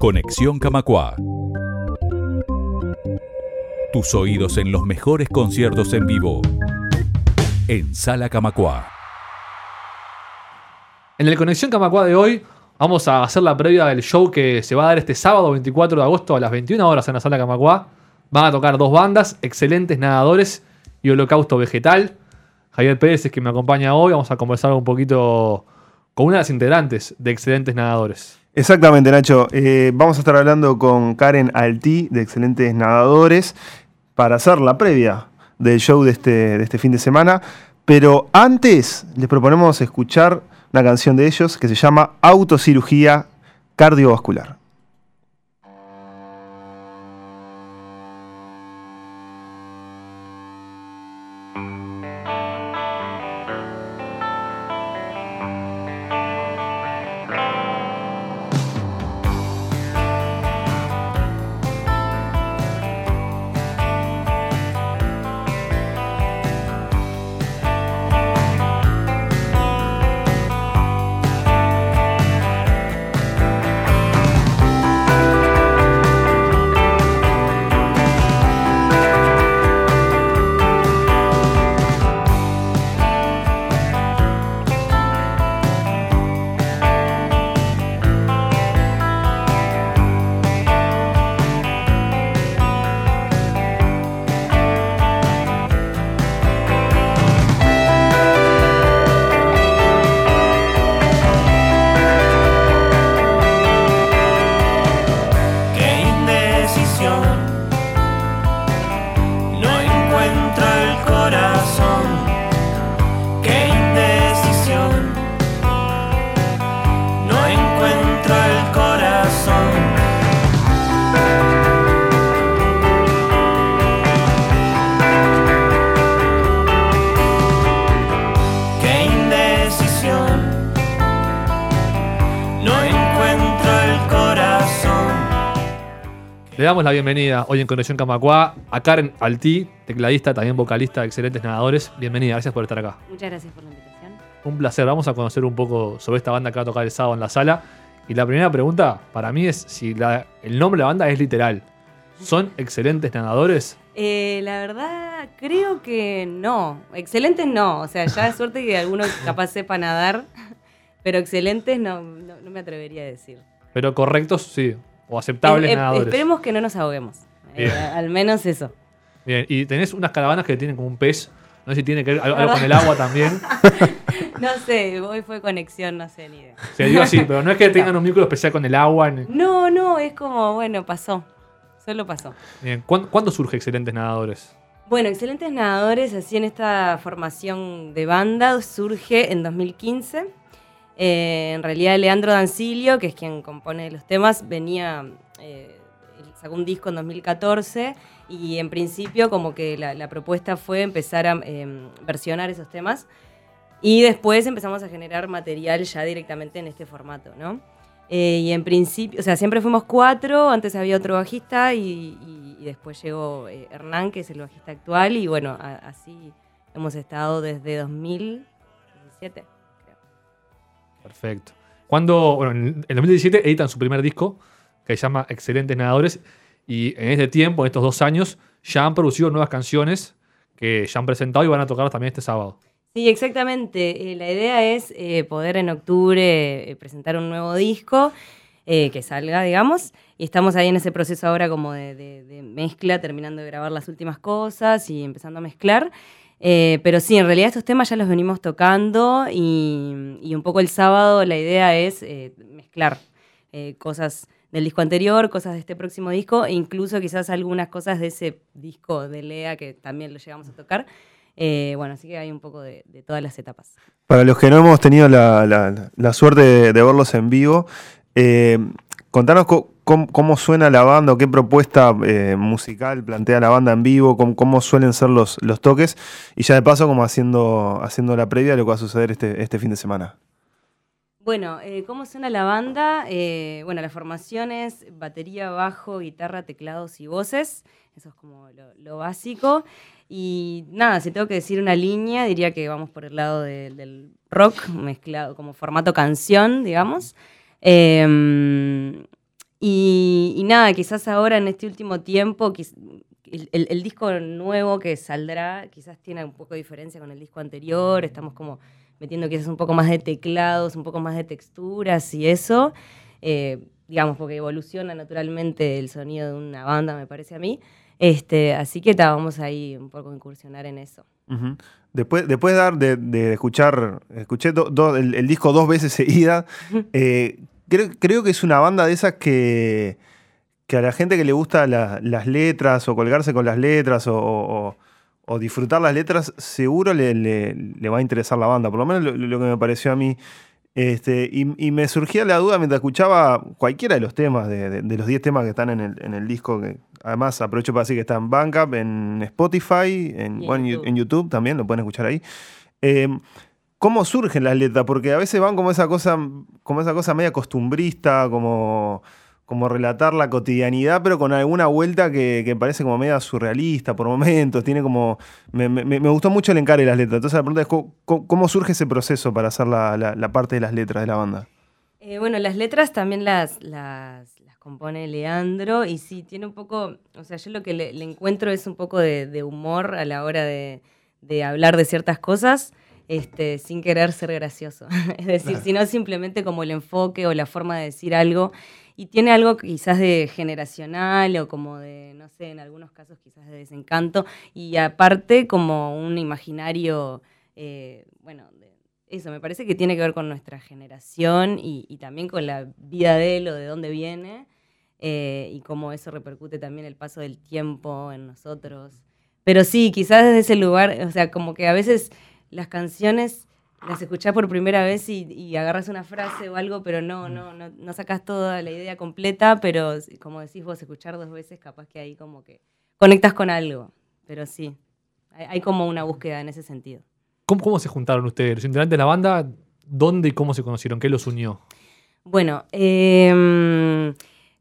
Conexión Camacua. Tus oídos en los mejores conciertos en vivo. En Sala Camacua. En el Conexión Camacua de hoy vamos a hacer la previa del show que se va a dar este sábado 24 de agosto a las 21 horas en la Sala Camacua. Van a tocar dos bandas, Excelentes Nadadores y Holocausto Vegetal. Javier Pérez es quien me acompaña hoy. Vamos a conversar un poquito con una de las integrantes de Excelentes Nadadores. Exactamente, Nacho. Eh, vamos a estar hablando con Karen Altí de Excelentes Nadadores para hacer la previa del show de este, de este fin de semana. Pero antes les proponemos escuchar una canción de ellos que se llama Autocirugía Cardiovascular. Le damos la bienvenida hoy en Conexión Camacua a Karen Altí, tecladista, también vocalista Excelentes Nadadores. Bienvenida, gracias por estar acá. Muchas gracias por la invitación. Un placer. Vamos a conocer un poco sobre esta banda que va a tocar el sábado en la sala. Y la primera pregunta para mí es si la- el nombre de la banda es literal. ¿Son excelentes nadadores? Eh, la verdad, creo que no. Excelentes no. O sea, ya es suerte que alguno capaz sepa nadar, pero excelentes no, no, no me atrevería a decir. Pero correctos, sí. O aceptables Eh, eh, nadadores. esperemos que no nos ahoguemos. Eh, al menos eso. Bien. Y tenés unas caravanas que tienen como un pez. No sé si tiene que ver algo, algo con el agua también. No sé, hoy fue conexión, no sé ni idea. Se digo así, pero no es que tengan un vínculo especial con el agua. ni- No, no, es como, bueno, pasó. Solo pasó. Bien. ¿Cuándo, cuándo surge Excelentes Nadadores? Bueno, Excelentes Nadadores, así en esta formación de banda, surge en 2015. Eh, en realidad, Leandro Dancilio, que es quien compone los temas, venía, eh, sacó un disco en 2014 y en principio como que la, propuesta fue empezar a eh, versionar esos temas y después empezamos a generar material ya directamente en este formato, ¿no? Eh, y en principio, o sea, siempre fuimos cuatro, antes había otro bajista y, después llegó eh, Hernán, que es el bajista actual, y bueno, así hemos estado desde 2017. Perfecto. Cuando, en el 2017 editan su primer disco, que se llama Excelentes Nadadores, y en este tiempo, en estos dos años, ya han producido nuevas canciones que ya han presentado y van a tocar también este sábado. Sí, exactamente. Eh, la idea es eh, poder en octubre eh, presentar un nuevo disco que salga, digamos. Y estamos ahí en ese proceso ahora como de mezcla, terminando de grabar las últimas cosas y empezando a mezclar. Eh, pero sí, en realidad estos temas ya los venimos tocando y, un poco el sábado la idea es eh, mezclar eh, cosas del disco anterior, cosas de este próximo disco e incluso quizás algunas cosas de ese disco de Lea que también lo llegamos a tocar. Bueno, así que hay un poco de, todas las etapas. Para los que no hemos tenido la, suerte de, verlos en vivo, contanos co- cómo, suena la banda o qué propuesta eh, musical plantea la banda en vivo, cómo, suelen ser los, toques y ya de paso como haciendo, haciendo la previa de lo que va a suceder este, este fin de semana. Bueno, eh, ¿cómo suena la banda? Eh, bueno, la formación es batería, bajo, guitarra, teclados y voces. Eso es como lo, básico. Y nada, si tengo que decir una línea, diría que vamos por el lado de- del rock, mezclado como formato canción, digamos. Eh, Y, y nada, quizás ahora en este último tiempo, el, el- el disco nuevo que saldrá quizás tiene un poco de diferencia con el disco anterior, estamos como metiendo quizás un poco más de teclados, un poco más de texturas y eso, eh, digamos, porque evoluciona naturalmente el sonido de una banda, me parece a mí. Este, así que ta, vamos ahí un poco a incursionar en eso. Después, después de, dar- de, de escuchar, escuché do- do- el, el disco dos veces seguida, eh, creo, creo que es una banda de esas que, que a la gente que le gusta la- las letras o colgarse con las letras o, o- o disfrutar las letras, seguro le, le- le va a interesar la banda, por lo menos lo, lo que me pareció a mí. Este, y, y me surgía la duda mientras escuchaba cualquiera de los temas, de, de- de los 10 temas que están en el, en el disco, que además aprovecho para decir que está en Bandcamp, en Spotify, en, bueno, en YouTube. en YouTube también, lo pueden escuchar ahí. Eh, ¿Cómo surgen las letras? Porque a veces van como esa cosa, como esa cosa media costumbrista, como, como relatar la cotidianidad, pero con alguna vuelta que, parece como media surrealista por momentos. Tiene como. Me, me- gustó mucho el encare de las letras. Entonces la pregunta es: ¿cómo, surge ese proceso para hacer la, la- parte de las letras de la banda? Eh, bueno, las letras también las, las, las compone Leandro y sí, tiene un poco, o sea, yo lo que le, le encuentro es un poco de, de humor a la hora de, de hablar de ciertas cosas. Este, sin querer ser gracioso. es decir, sino simplemente como el enfoque o la forma de decir algo. Y tiene algo quizás de generacional o como de, no sé, en algunos casos quizás de desencanto. Y aparte como un imaginario, eh, bueno, de- eso me parece que tiene que ver con nuestra generación y, y también con la vida de él o de dónde viene. eh, y cómo eso repercute también el paso del tiempo en nosotros. Pero sí, quizás desde ese lugar, o sea, como que a veces las canciones las escuchás por primera vez y, y agarras una frase o algo, pero no, no, no, no sacas toda la idea completa, pero como decís vos, escuchar dos veces capaz que ahí como que conectas con algo. Pero sí, hay, hay como una búsqueda en ese sentido. ¿Cómo, cómo se juntaron ustedes? Los integrantes de la banda, ¿dónde y cómo se conocieron? ¿Qué los unió? Bueno, em,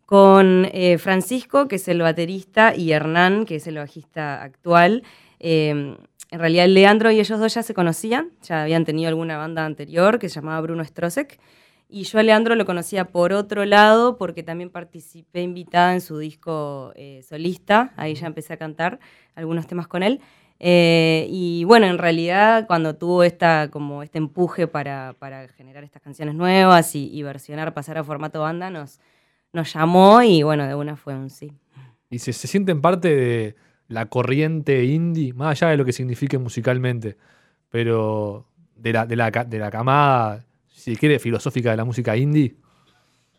con eh, Francisco, que es el baterista, y Hernán, que es el bajista actual. em, en realidad, Leandro y ellos dos ya se conocían, ya habían tenido alguna banda anterior que se llamaba Bruno Strosek. Y yo a Leandro lo conocía por otro lado, porque también participé invitada en su disco eh, solista. Ahí ya empecé a cantar algunos temas con él. Eh, y bueno, en realidad cuando tuvo esta, como este empuje para, para generar estas canciones nuevas y, y versionar, pasar a formato banda, nos, nos llamó y bueno, de una fue un sí. Y se, se sienten parte de la corriente indie, más allá de lo que signifique musicalmente, pero de la, de la, de la camada, si quiere, filosófica de la música indie.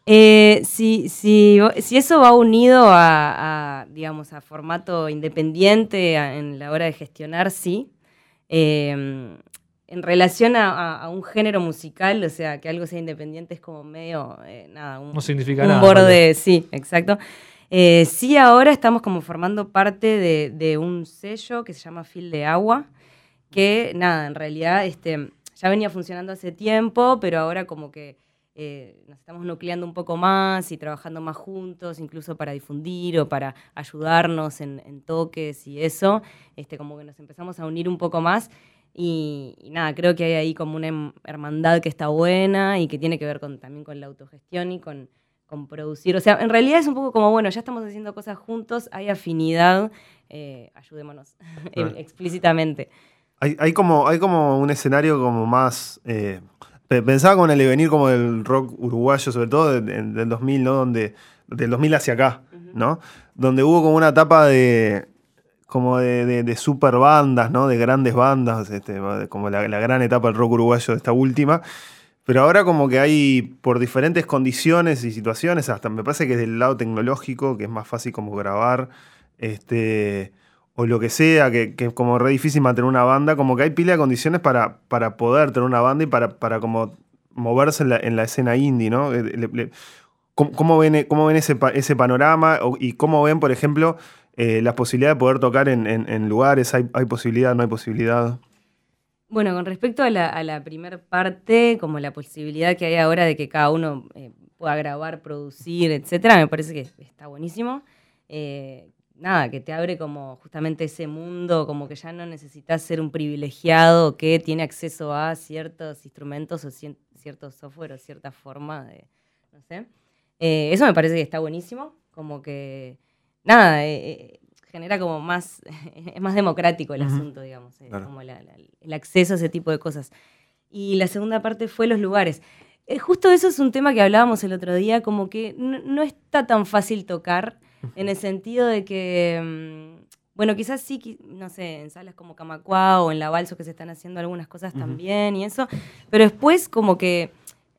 Eh, si, si, si eso va unido a, a, digamos, a formato independiente a- en la hora de gestionar, sí. Eh, en relación a, un género musical, o sea, que algo sea independiente es como medio, eh, nada, un, No significa un nada. borde, sí, exacto. Eh, sí, ahora estamos como formando parte de, un sello que se llama Fil de Agua, que nada, en realidad este, ya venía funcionando hace tiempo, pero ahora como que eh, nos estamos nucleando un poco más y trabajando más juntos, incluso para difundir o para ayudarnos en, en toques y eso, este, como que nos empezamos a unir un poco más. Y, y nada, creo que hay ahí como una hermandad que está buena y que tiene que ver con, también con la autogestión y con, con producir. O sea, en realidad es un poco como, bueno, ya estamos haciendo cosas juntos, hay afinidad, eh, ayudémonos Claro. explícitamente. Hay, hay como, hay como un escenario como más... eh, pe- pensaba con el devenir como del rock uruguayo, sobre todo de- de- del 2000, ¿no? Donde, del 2000 hacia acá, ¿no? Donde hubo como una etapa de como de, de, de super bandas, ¿no? De grandes bandas, este, como la, la gran etapa del rock uruguayo de esta última. Pero ahora como que hay, por diferentes condiciones y situaciones, hasta me parece que del lado tecnológico, que es más fácil como grabar, este, o lo que sea, que, es como re difícil mantener una banda, como que hay pila de condiciones para, para poder tener una banda y para, para como moverse en la, en la escena indie, ¿no? Eh, ¿Cómo, cómo ven, ese, ese panorama y cómo ven, por ejemplo, eh, la posibilidad de poder tocar en, en- en lugares? ¿Hay, ¿Hay posibilidad, no hay posibilidad? Bueno, con respecto a la, a la primer parte, como la posibilidad que hay ahora de que cada uno eh, pueda grabar, producir, etcétera, me parece que está buenísimo. Eh, nada, que te abre como justamente ese mundo, como que ya no necesitas ser un privilegiado que tiene acceso a ciertos instrumentos o cierto software o cierta forma de, no sé. Eh, eso me parece que está buenísimo, como que, nada, eh, eh, genera como más, es más democrático el Ujú. asunto, digamos, Claro. como la- la- el acceso a ese tipo de cosas. Y la segunda parte fue los lugares. Eh, justo eso es un tema que hablábamos el otro día, como que no, no está tan fácil tocar, en el sentido de que, mm, bueno, quizás sí, no sé, en salas como Camacuá o en La Balso que se están haciendo algunas cosas también y eso, pero después como que,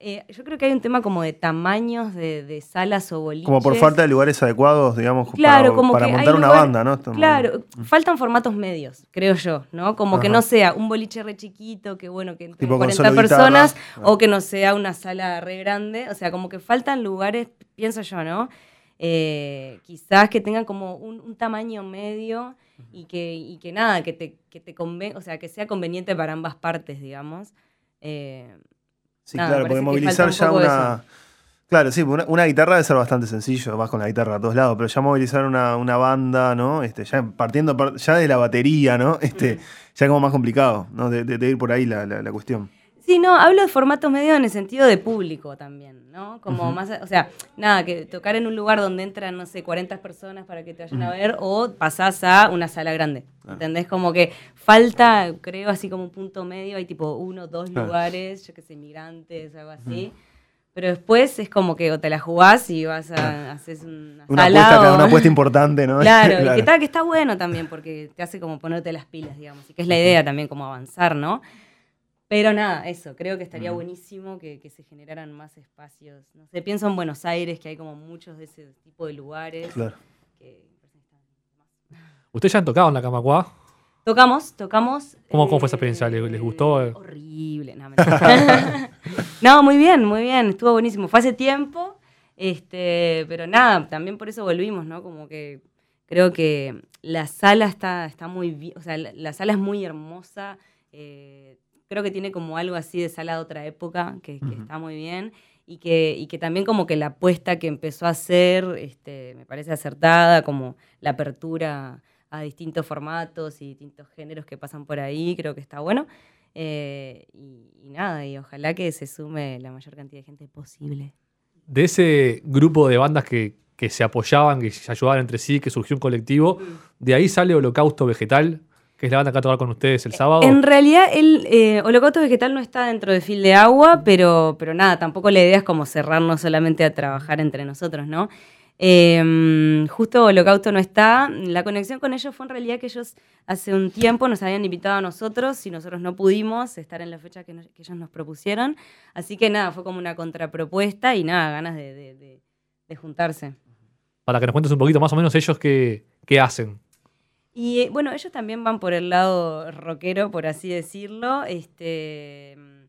eh, yo creo que hay un tema como de tamaños de, de salas o boliches. Como por falta de lugares adecuados, digamos, Claro, para, como para que montar una lugar- banda, ¿no? Esto- Claro, faltan formatos medios, creo yo, ¿no? Como que no sea un boliche re chiquito, que bueno, que con 40 solo guitarra. personas, o que no sea una sala re grande. O sea, como que faltan lugares, pienso yo, ¿no? Eh, quizás que tengan como un, un tamaño medio y que, y que nada, que te, que te conven- o sea, que sea conveniente para ambas partes, digamos. Eh, Sí, Nada, claro, porque movilizar ya una. Claro, sí, una, una guitarra debe ser bastante sencillo, vas con la guitarra a todos lados, pero ya movilizar una, una banda, ¿no? Este, ya partiendo par- ya de la batería, ¿no? Este, ya como más complicado, ¿no? De, de- de ir por ahí la, la- la cuestión. Sí, no, hablo de formatos medios en el sentido de público también, ¿no? Como Ujú. más, o sea, nada, que tocar en un lugar donde entran, no sé, 40 personas para que te vayan a ver o pasás a una sala grande, Claro. ¿entendés? Como que falta, creo, así como un punto medio, hay tipo uno, dos Claro. lugares, yo qué sé, migrantes, algo así. Pero después es como que o te la jugás y vas a haces una, Una sala apuesta, claro, o- una apuesta importante, ¿no? Claro, y que está, que está bueno también, porque te hace como ponerte las pilas, digamos, y que es la idea también como avanzar, ¿no? Pero nada, eso, creo que estaría buenísimo que, que se generaran más espacios. No sé, pienso en Buenos Aires, que hay como muchos de ese tipo de lugares. Claro. que- ¿Ustedes ya han tocado en la Camacuá? Tocamos, tocamos. ¿Cómo- cómo fue esa experiencia? ¿Les- les gustó? Horrible. No, no, muy bien, muy bien. Estuvo buenísimo. Fue hace tiempo, este, pero nada, también por eso volvimos, ¿no? Como que creo que la sala está, está muy bien, o sea, la, la sala es muy hermosa. eh, creo que tiene como algo así de sala de otra época, que, que Ujú. está muy bien. Y que, y que también como que la apuesta que empezó a hacer, este, me parece acertada, como la apertura a distintos formatos y distintos géneros que pasan por ahí, creo que está bueno. Eh, y, y nada, y ojalá que se sume la mayor cantidad de gente posible. De ese grupo de bandas que, que se apoyaban, que se ayudaban entre sí, que surgió un colectivo, de ahí sale Holocausto Vegetal, que es la banda que va a tocar con ustedes el sábado. En realidad, el eh, Holocausto Vegetal no está dentro de Fil de Agua, pero, pero nada, tampoco la idea es como cerrarnos solamente a trabajar entre nosotros, ¿no? Eh, justo Holocausto no está. La conexión con ellos fue en realidad que ellos hace un tiempo nos habían invitado a nosotros y nosotros no pudimos estar en la fecha que, nos- que ellos nos propusieron. Así que nada, fue como una contrapropuesta y nada, ganas de, de- de- de juntarse. Para que nos cuentes un poquito más o menos ellos qué, qué hacen. Y eh, bueno, ellos también van por el lado rockero, por así decirlo. Este, mm,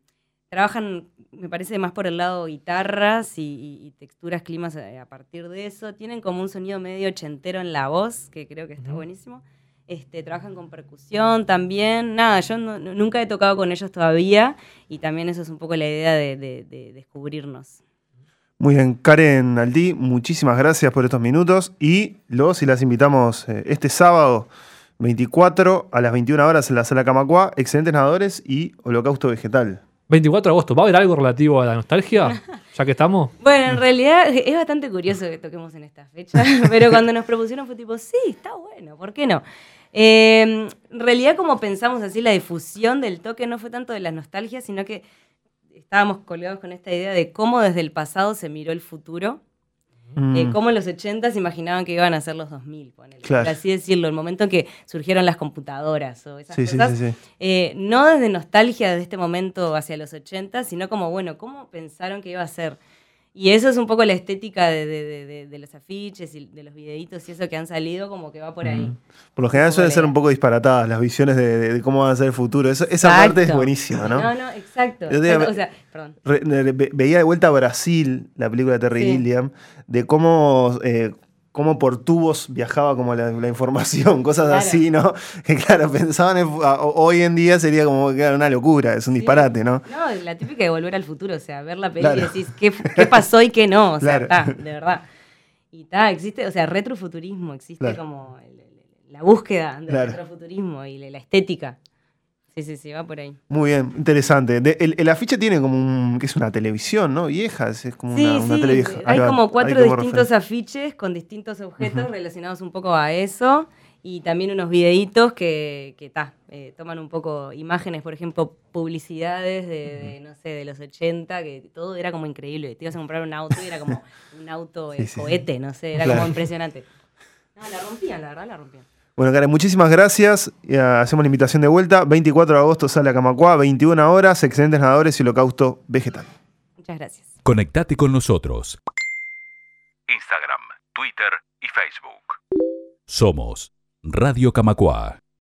trabajan, me parece, más por el lado guitarras y, y- y texturas, climas eh, a partir de eso. Tienen como un sonido medio ochentero en la voz, que creo que está buenísimo. Este, trabajan con percusión también. Nada, yo no- no- nunca he tocado con ellos todavía y también eso es un poco la idea de, de- de descubrirnos. Muy bien, Karen Aldí, muchísimas gracias por estos minutos y los y las invitamos eh, este sábado 24 a las 21 horas en la sala Camacuá, excelentes nadadores y Holocausto Vegetal. 24 de agosto, ¿va a haber algo relativo a la nostalgia? Ya que estamos. Bueno, en realidad es bastante curioso que toquemos en esta fecha, pero cuando nos propusieron fue tipo, sí, está bueno, ¿por qué no? Eh, en realidad como pensamos así, la difusión del toque no fue tanto de la nostalgia, sino que estábamos colgados con esta idea de cómo desde el pasado se miró el futuro, eh, Mm, cómo en los 80 se imaginaban que iban a ser los 2000, ponele, Claro. por así decirlo, el momento en que surgieron las computadoras o esas sí, cosas. sí, sí. Eh, no desde nostalgia de este momento hacia los 80, sino como, bueno, ¿cómo pensaron que iba a ser? Y eso es un poco la estética de, de- de- los afiches y de los videitos y eso que han salido, como que va por ahí. Mm. Por lo general suelen ser un poco disparatadas las visiones de, cómo va a ser el futuro. Eso- esa parte es buenísima, ¿no? No, no, exacto. O sea, perdón. Re- re- ve- veía de vuelta a Brasil, la película de Terry Sí. Gilliam, de cómo, eh, cómo por tubos viajaba como la, la información, cosas Claro. así, ¿no? Que claro, pensaban en hoy en día sería como era una locura, es un Sí. disparate, ¿no? No, la típica de volver al futuro, o sea, ver la película Claro. y decís, ¿qué, qué pasó y qué no? O sea, Claro. está, de verdad. Y está, existe, o sea, retrofuturismo, existe Claro. como el- la búsqueda del Claro. retrofuturismo y la la estética. Sí, sí, sí, va por ahí. Muy bien, interesante. De- el, el afiche tiene como un. que es una televisión, ¿no? Vieja, es como Sí, una, una sí, tele vieja. hay como cuatro distintos afiches con distintos objetos relacionados un poco a eso y también unos videitos que, que ta, eh, toman un poco imágenes, por ejemplo, publicidades de, de, no sé, de los 80, que todo era como increíble. Te ibas a comprar un auto y era como un auto eh, sí. cohete, no sé, era Claro. como impresionante. No, la rompían, la verdad, la rompían. Bueno, Karen, muchísimas gracias. Ah, hacemos la invitación de vuelta. 24 de agosto sale a Camacuá, 21 horas, excelentes nadadores y holocausto vegetal. Muchas gracias. Conectate con nosotros. Instagram, Twitter y Facebook. Somos Radio Camacua.